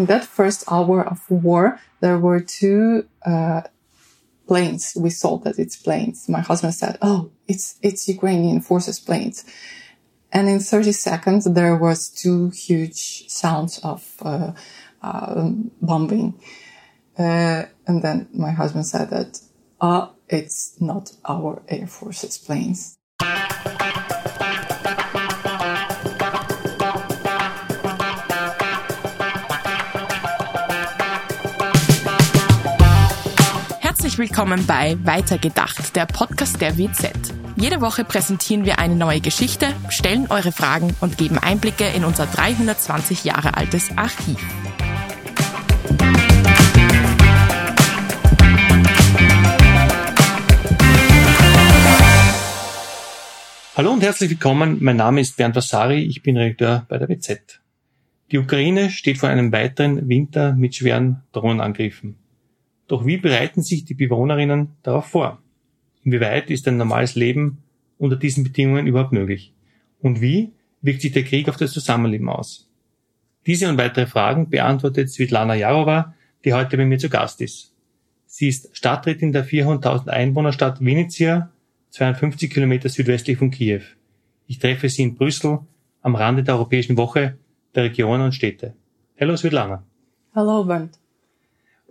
In that first hour of war, there were two uh, planes. We saw that it's planes. My husband said, "Oh, it's it's Ukrainian forces planes." And in 30 seconds, there was two huge sounds of uh, uh, bombing. And then my husband said that, ah, it's not our Air Force's planes. Willkommen bei Weitergedacht, der Podcast der WZ. Jede Woche präsentieren wir eine neue Geschichte, stellen eure Fragen und geben Einblicke in unser 320 Jahre altes Archiv. Hallo und herzlich willkommen. Mein Name ist Bernd Vasari. Ich bin Redakteur bei der WZ. Die Ukraine steht vor einem weiteren Winter mit schweren Drohnenangriffen. Doch wie bereiten sich die Bewohnerinnen darauf vor? Inwieweit ist ein normales Leben unter diesen Bedingungen überhaupt möglich? Und wie wirkt sich der Krieg auf das Zusammenleben aus? Diese und weitere Fragen beantwortet Svetlana Jarova, die heute bei mir zu Gast ist. Sie ist Stadträtin der 400.000 Einwohnerstadt Venezia 52 Kilometer südwestlich von Kiew. Ich treffe sie in Brüssel am Rande der Europäischen Woche der Regionen und Städte. Hello, Svetlana. Hello, Bernd.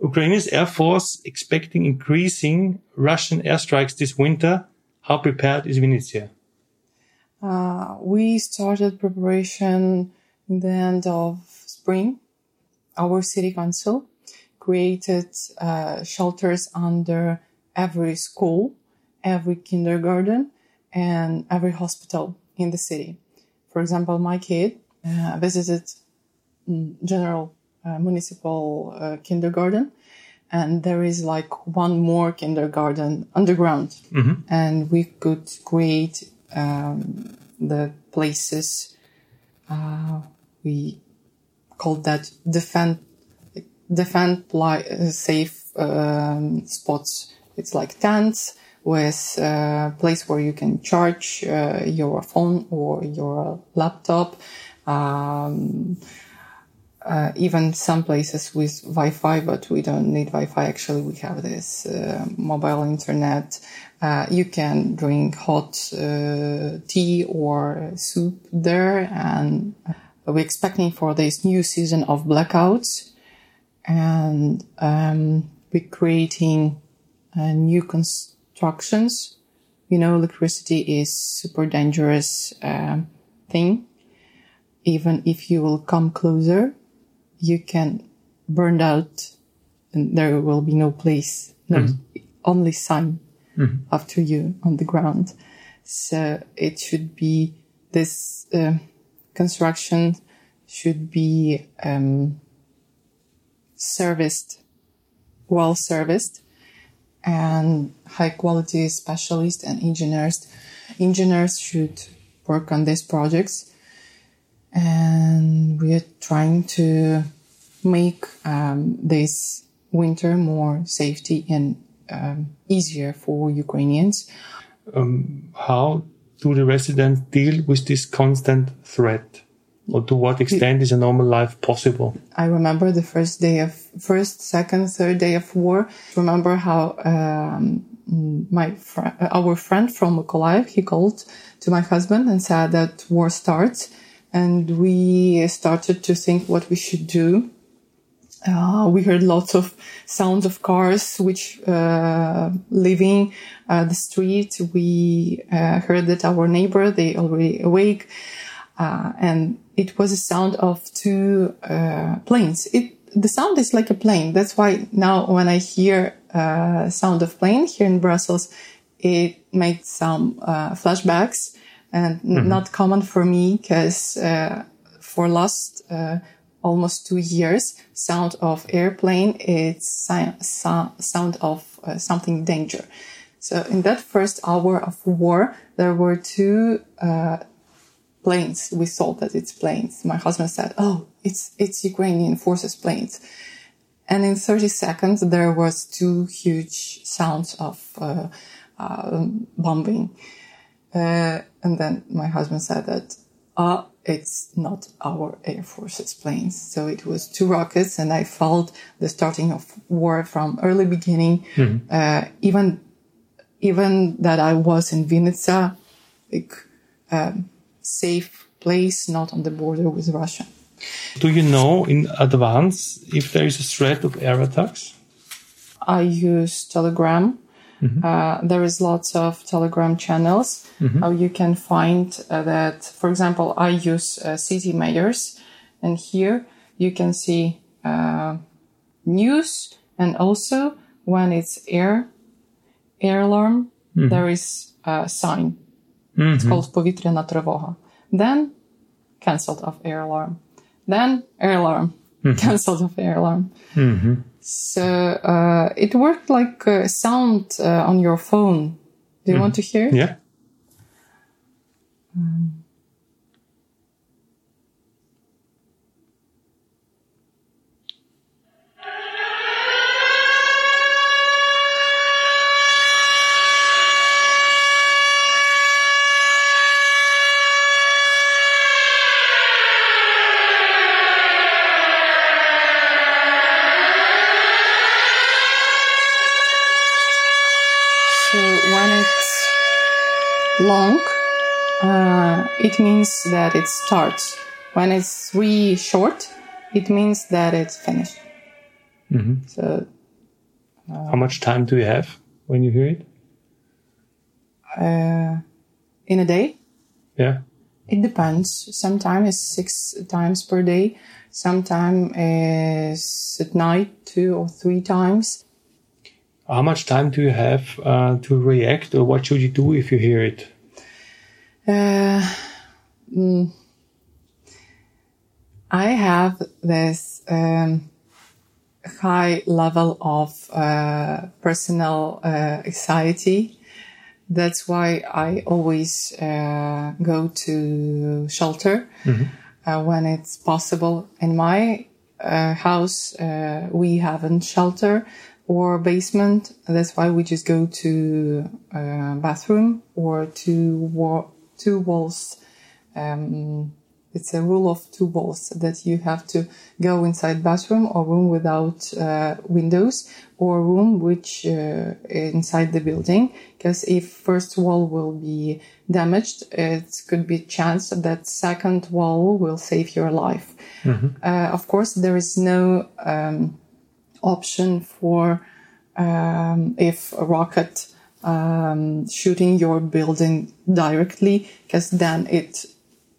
Ukraine's Air Force expecting increasing Russian airstrikes this winter. How prepared is Vinnytsia? Uh, we started preparation in the end of spring. Our city council created uh, shelters under every school every kindergarten and every hospital in the city. For example, my kid uh, visited mm, general municipal uh, kindergarten and there is like one more kindergarten underground mm-hmm. and we could create um, the places uh, we called that defend defend pli- uh, safe um, spots it's like tents with a place where you can charge uh, your phone or your laptop. Um, uh, even some places with Wi-Fi, but we don't need Wi-Fi. Actually, we have this uh, mobile internet. Uh, you can drink hot uh, tea or soup there, and we're expecting for this new season of blackouts, and um, we're creating a new constructions. You know, electricity is super dangerous um, thing. Even if you will come closer, you can burn out and there will be no place, no mm-hmm. only sun mm-hmm. after you on the ground. So it should be this uh, construction should be um, serviced, well serviced and high quality specialists and engineers. Engineers should work on these projects, and we are trying to make um, this winter more safety and um, easier for Ukrainians. Um, how do the residents deal with this constant threat? or to what extent is a normal life possible? I remember the first day of first, second, third day of war. Remember how um, my fr- our friend from Mykolaiv he called to my husband and said that war starts, and we started to think what we should do. Uh, we heard lots of sounds of cars which uh, leaving uh, the street. We uh, heard that our neighbor they already awake. Uh, and it was a sound of two uh, planes. It the sound is like a plane. That's why now when I hear uh, sound of plane here in Brussels, it makes some uh, flashbacks and mm-hmm. not common for me because uh, for last uh, almost two years, sound of airplane it's si- so- sound of uh, something danger. So in that first hour of war, there were two planes. We thought that it's planes. My husband said, "Oh, it's it's Ukrainian forces planes." And in 30 seconds, there was two huge sounds of uh, uh, bombing. Uh, and then my husband said that, uh, it's not our Air Force's planes. So it was two rockets, and I felt the starting of war from early beginning. Uh, even even that I was in Vinnytsia, like um, safe place, not on the border with Russia. Do you know in advance if there is a threat of air attacks? I use Telegram. Uh, there is lots of Telegram channels. How you can find uh, that, for example, I use uh, City Mayors, and here you can see uh, news, and also when it's air air alarm, there is a sign. It's called повітряна тривога. Then cancelled of air alarm. Then air alarm. Cancelled of air alarm. So uh, it worked like uh, sound uh, on your phone. Do you want to hear it? Yeah. So when it's long, uh, it means that it starts. When it's really short, it means that it's finished. Mhm. So How much time do you have when you hear it? uh, in a day, Yeah. it depends. Sometimes it's six times per day. Sometimes is at night two or three times. How much time do you have uh, to react, or what should you do if you hear it? Uh, mm, I have this um, high level of uh, personal uh, anxiety. That's why I always uh, go to shelter uh, when it's possible. In my uh, house, uh, we haven't shelter or basement. That's why we just go to uh, bathroom or to wa- two walls. Um, it's a rule of two walls that you have to go inside bathroom or room without uh, windows or room which uh, inside the building because if first wall will be damaged it could be chance that second wall will save your life uh, of course there is no um, option for um, if a rocket um, shooting your building directly because then it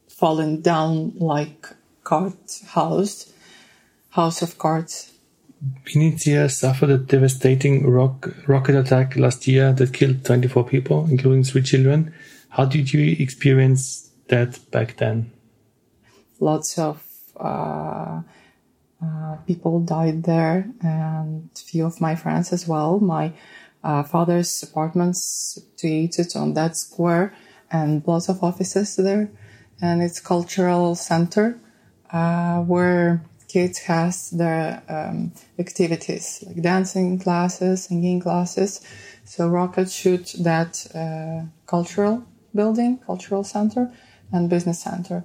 fallen down like cart house house of cards Vinnytsia suffered a devastating rock, rocket attack last year that killed 24 people, including three children. How did you experience that back then? lots of uh, uh, people died there and a few of my friends as well. My uh, father's apartments situated on that square and lots of offices there. And it's cultural center uh, where kids has their um, activities like dancing classes singing classes. So rocket shoot that uh, cultural building cultural center and business center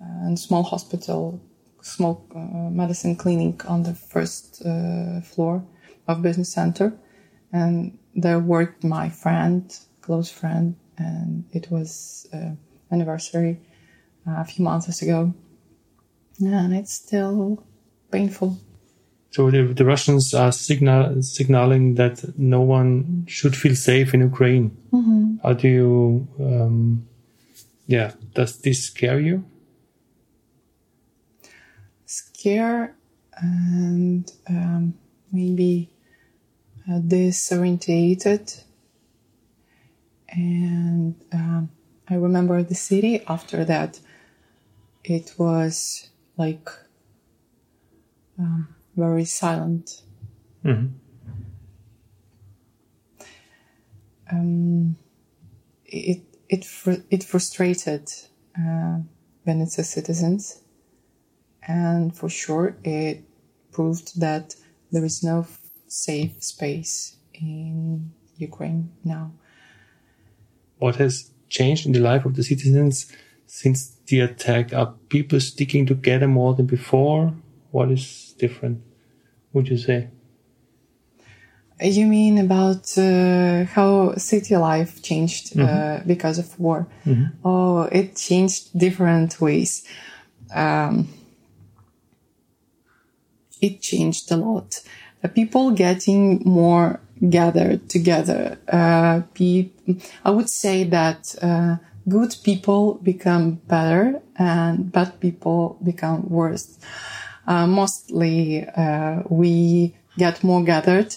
and small hospital, small uh, medicine clinic on the first uh, floor of business center. And there worked my friend, close friend, and it was uh, anniversary a few months ago. And it's still painful. So the, the Russians are signal, signaling that no one should feel safe in Ukraine. How do you, um, yeah, does this scare you? Scare and um, maybe uh, disorientated. And um, I remember the city after that. It was like um, very silent. Um, it it fr- it frustrated uh, Vinnytsia citizens, and for sure it proved that there is no safe space in Ukraine now. What has changed in the life of the citizens since the attack? Are people sticking together more than before? What is different, would you say? You mean about uh, how city life changed uh, mm-hmm. because of war? Mm-hmm. Oh, it changed different ways. Um, it changed a lot. Uh, people getting more gathered together. Uh, I would say that uh, good people become better and bad people become worse. Uh, mostly, we get more gathered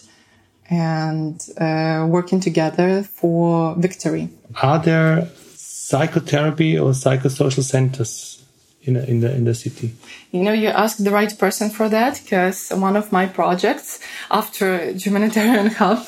and uh, working together for victory. Are there psychotherapy or psychosocial centers in, in the in the city? You know, you asked the right person for that because one of my projects after humanitarian help,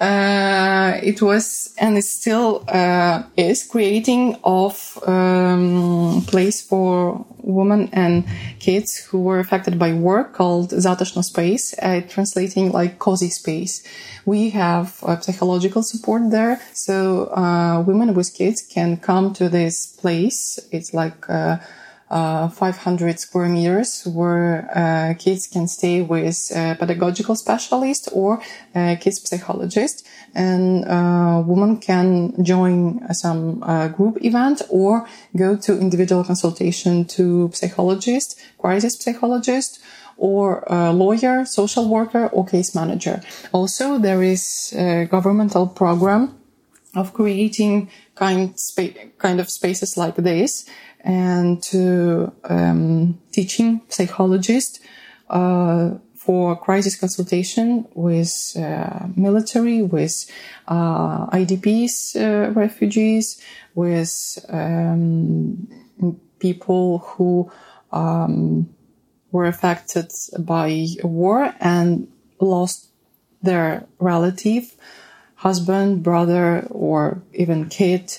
uh, it was and it still uh, is creating of um, place for women and kids who were affected by war called Zatashno Space, uh, translating like cozy space. We have uh, psychological support there, so uh, women with kids can come to this place. It's like uh, uh, 500 square meters where uh, kids can stay with a pedagogical specialist or a kids psychologist and uh, women can join some uh, group event or go to individual consultation to psychologist, crisis psychologist, or a lawyer, social worker, or case manager. Also, there is a governmental program of creating kind, spa- kind of spaces like this and to um, teaching psychologists uh, for crisis consultation with uh, military, with uh, IDPs, uh, refugees, with um, people who um, were affected by war and lost their relative, husband, brother, or even kid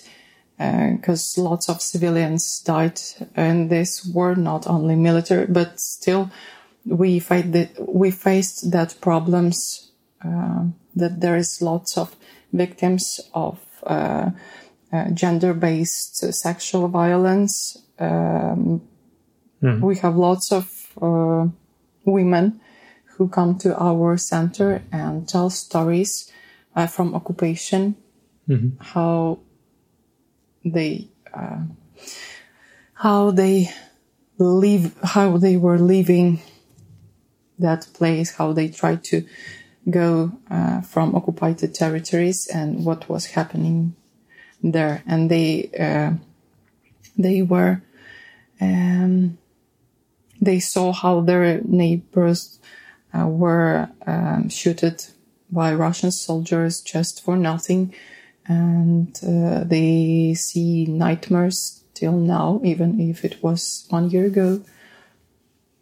because uh, lots of civilians died in this war, not only military, but still we fight that we faced that problems uh, that there is lots of victims of uh, uh gender-based sexual violence. Um, mm. We have lots of uh, women who come to our center and tell stories uh, from occupation, mm-hmm. how they uh, how they live how they were leaving that place how they tried to go uh, from occupied territories and what was happening there. And they uh, they were um, they saw how their neighbors uh, were um, shooted by Russian soldiers just for nothing and uh, they see nightmares till now, even if it was one year ago.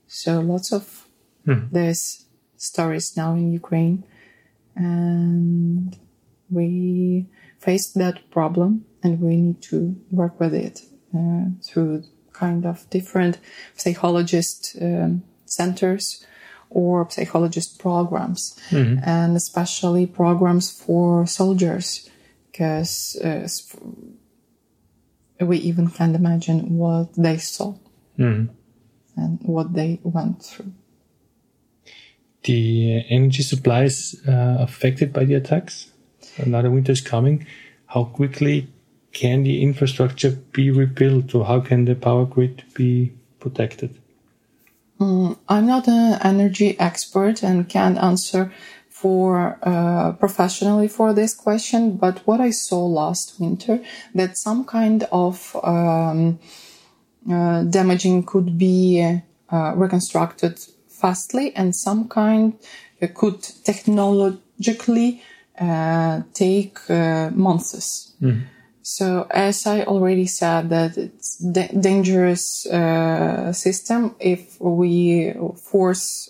So lots of hmm. there's stories now in Ukraine, and we faced that problem, and we need to work with it uh, through kind of different psychologist um, centers or psychologist programs, mm-hmm. and especially programs for soldiers because uh, we even can't imagine what they saw mm. and what they went through. The energy supply is uh, affected by the attacks. Another winter is coming. How quickly can the infrastructure be rebuilt, or how can the power grid be protected? Mm, I'm not an energy expert and can't answer for uh, professionally for this question, but what I saw last winter that some kind of um, uh, damaging could be uh, reconstructed fastly, and some kind uh, could technologically uh, take uh, months. Mm. So, as I already said, that it's da- dangerous system if we force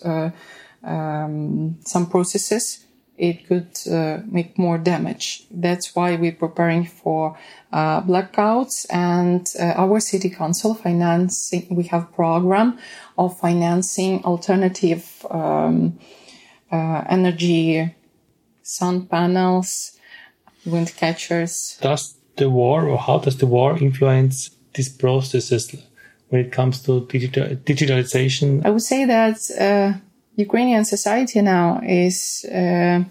um, some processes, it could uh, make more damage. That's why we're preparing for uh, blackouts and uh, our city council financing. We have program of financing alternative um, uh, energy, sun panels, wind catchers. Does the war or how does the war influence these processes when it comes to digital, digitalization? I would say that uh, Ukrainian society now is uh,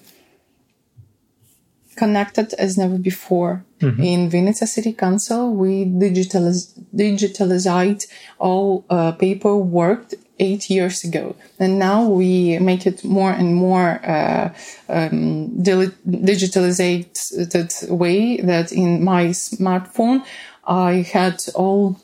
connected as never before. Mm-hmm. In Vinnytsia City Council, we digitaliz- digitalized all uh, paperwork eight years ago. And now we make it more and more uh, um, digitalized way that in my smartphone, I had all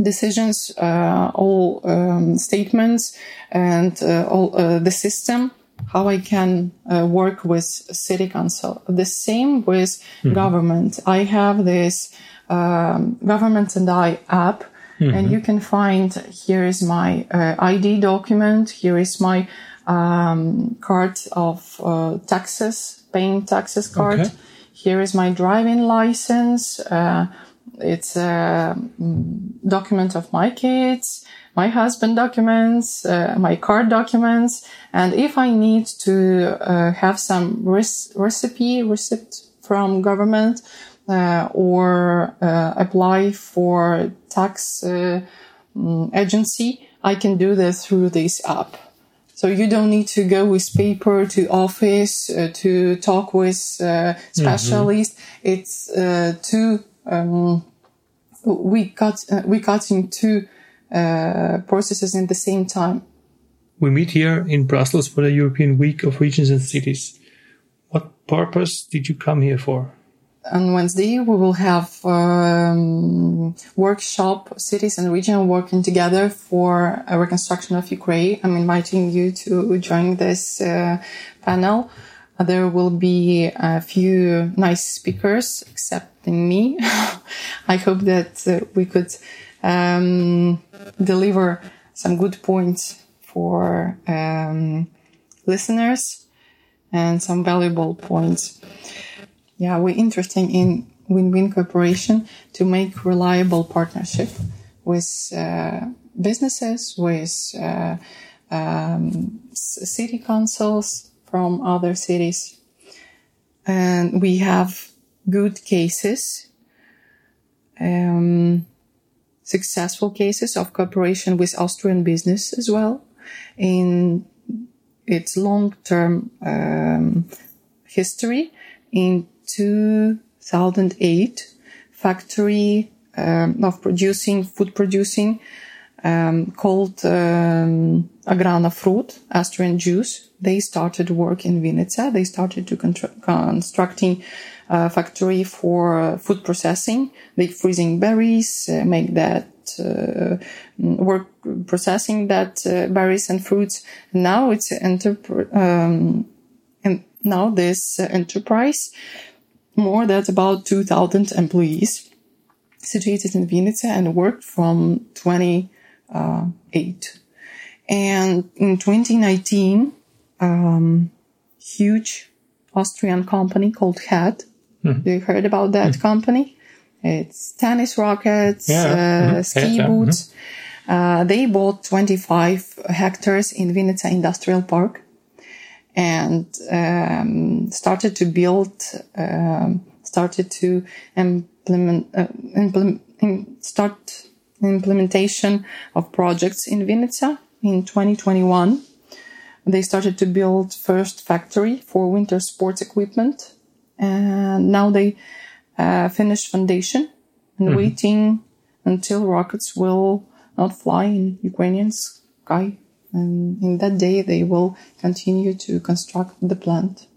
decisions, uh, all um, statements, and uh, all uh, the system how I can uh, work with city council. The same with mm-hmm. government. I have this um, government and I app, mm-hmm. and you can find here is my uh, ID document. Here is my um, card of uh, taxes, paying taxes card. Okay. Here is my driving license. Uh, it's a mm, document of my kids my husband documents, uh, my card documents, and if I need to uh, have some res- recipe receipt from government uh, or uh, apply for tax uh, mm, agency, I can do this through this app. So you don't need to go with paper to office uh, to talk with specialists. Mm-hmm. It's too um, we got we got into uh, processes in the same time. We meet here in Brussels for the European Week of Regions and Cities. What purpose did you come here for? On Wednesday, we will have um, workshop cities and region working together for a reconstruction of Ukraine. I'm inviting you to join this uh, panel. There will be a few nice speakers, excepting me. I hope that uh, we could um, deliver some good points for um, listeners and some valuable points. Yeah, we're interested in win-win cooperation to make reliable partnership with uh, businesses, with uh, um, city councils from other cities. And we have good cases. Um, successful cases of cooperation with Austrian business as well in its long-term um, history. In 2008, factory um, of producing food producing um, called um, Agrana Fruit, Austrian Juice. They started work in Vinnytsia. They started to constructing a factory for food processing. They freezing berries, uh, make that uh, work processing that uh, berries and fruits. Now it's um, and now this enterprise more than about 2,000 employees situated in Vinnytsia and worked from 20 uh. And in 2019, um, huge Austrian company called HEAD. Mm-hmm. You heard about that mm-hmm. company? It's tennis rackets, yeah. uh, mm-hmm. ski yeah, boots. Uh, they bought 25 hectares in Vinnytsia Industrial Park and um, started to build, um, started to implement, uh, implement, start implementation of projects in Vinnytsia in 2021. They started to build first factory for winter sports equipment, and now they uh, finished foundation and mm-hmm. waiting until rockets will not fly in Ukrainian sky. And in that day, they will continue to construct the plant.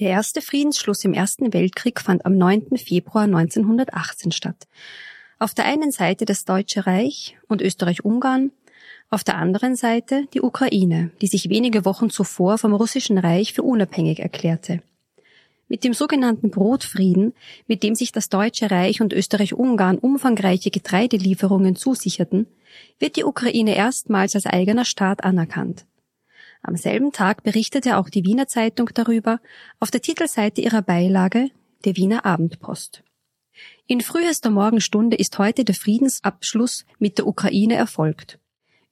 Der erste Friedensschluss im Ersten Weltkrieg fand am 9. Februar 1918 statt. Auf der einen Seite das Deutsche Reich und Österreich-Ungarn, auf der anderen Seite die Ukraine, die sich wenige Wochen zuvor vom Russischen Reich für unabhängig erklärte. Mit dem sogenannten Brotfrieden, mit dem sich das Deutsche Reich und Österreich-Ungarn umfangreiche Getreidelieferungen zusicherten, wird die Ukraine erstmals als eigener Staat anerkannt. Am selben Tag berichtete auch die Wiener Zeitung darüber auf der Titelseite ihrer Beilage der Wiener Abendpost. In frühester Morgenstunde ist heute der Friedensabschluss mit der Ukraine erfolgt.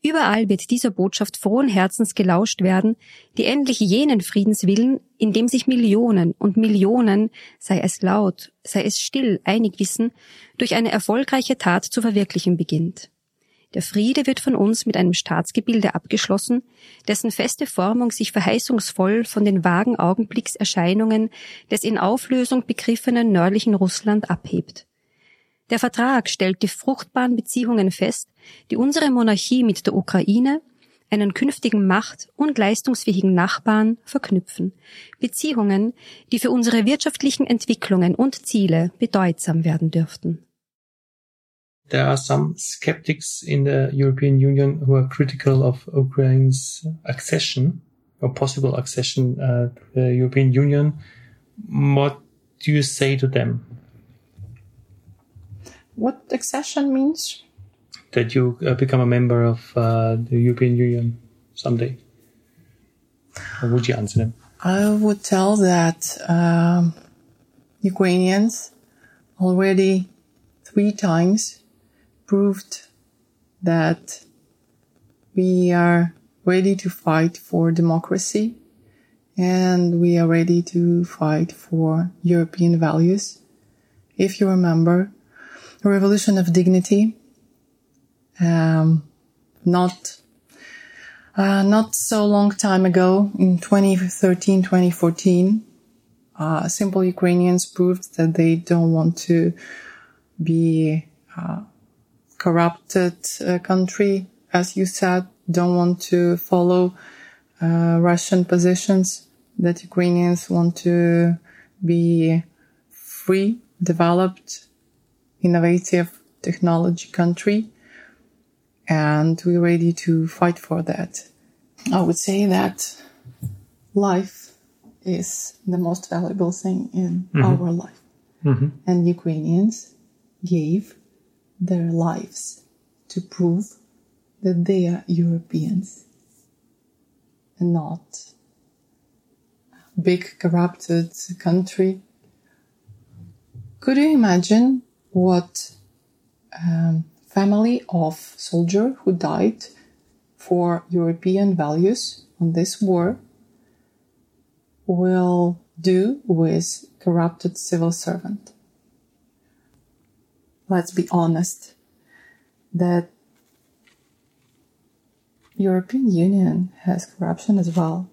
Überall wird dieser Botschaft frohen Herzens gelauscht werden, die endlich jenen Friedenswillen, in dem sich Millionen und Millionen, sei es laut, sei es still, einig wissen, durch eine erfolgreiche Tat zu verwirklichen beginnt. Der Friede wird von uns mit einem Staatsgebilde abgeschlossen, dessen feste Formung sich verheißungsvoll von den vagen Augenblickserscheinungen des in Auflösung begriffenen nördlichen Russland abhebt. Der Vertrag stellt die fruchtbaren Beziehungen fest, die unsere Monarchie mit der Ukraine, einen künftigen macht- und leistungsfähigen Nachbarn, verknüpfen. Beziehungen, die für unsere wirtschaftlichen Entwicklungen und Ziele bedeutsam werden dürften. There are some skeptics in the European Union who are critical of Ukraine's accession or possible accession uh, to the European Union. What do you say to them? What accession means? That you uh, become a member of uh, the European Union someday? Would you answer them? I would tell that um, Ukrainians already three times proved that we are ready to fight for democracy and we are ready to fight for European values. If you remember, the revolution of dignity, um, not uh, not so long time ago, in 2013, 2014, uh, simple Ukrainians proved that they don't want to be a corrupted uh, country, as you said, don't want to follow uh, Russian positions, that Ukrainians want to be free, developed, innovative technology country and we're ready to fight for that. I would say that life is the most valuable thing in Mhm. our life. Mhm. And Ukrainians gave their lives to prove that they are Europeans and not a big corrupted country. Could you imagine what um, family of soldier who died for European values on this war will do with corrupted civil servant. Let's be honest that European Union has corruption as well,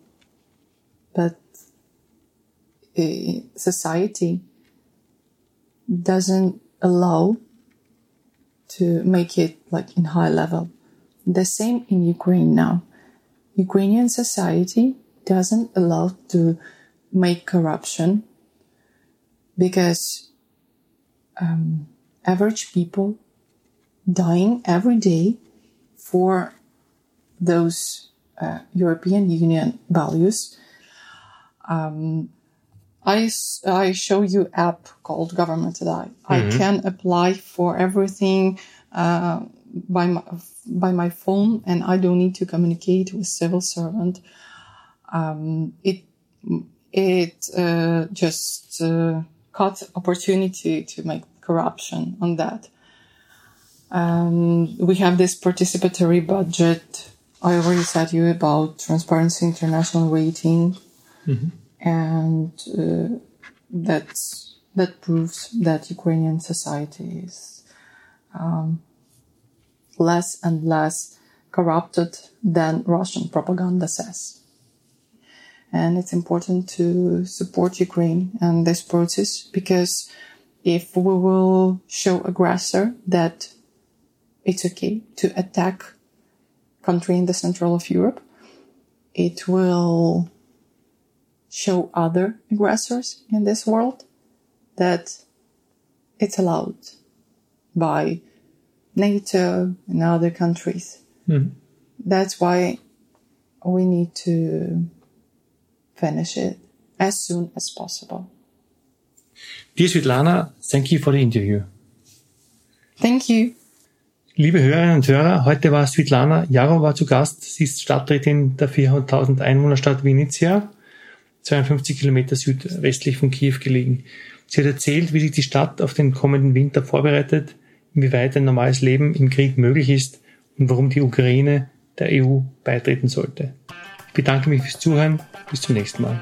but a society doesn't allow to make it like in high level. The same in Ukraine now. Ukrainian society doesn't allow to make corruption because um, average people dying every day for those uh, European Union values. Um, I, I show you app called Government Today. I can apply for everything uh, by my, by my phone, and I don't need to communicate with civil servant. Um, it it uh, just uh, cut opportunity to make corruption on that. Um, we have this participatory budget. I already said you about Transparency International rating and uh, that proves that Ukrainian society is um, less and less corrupted than Russian propaganda says. And it's important to support Ukraine and this process because if we will show aggressor that it's okay to attack country in the central of Europe, it will show other aggressors in this world that it's allowed by NATO and other countries. Mhm. That's why we need to finish it as soon as possible. Dear Svetlana, thank you for the interview. Thank you. Liebe Hörerinnen und Hörer, heute war Svetlana Yarova zu Gast. Sie ist Stadträtin der 400.000 Einwohnerstadt Vinnytsia, 52 Kilometer südwestlich von Kiew gelegen. Sie hat erzählt, wie sich die Stadt auf den kommenden Winter vorbereitet, inwieweit ein normales Leben im Krieg möglich ist und warum die Ukraine der EU beitreten sollte. Ich bedanke mich fürs Zuhören. Bis zum nächsten Mal.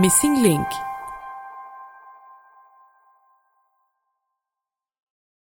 Missing Link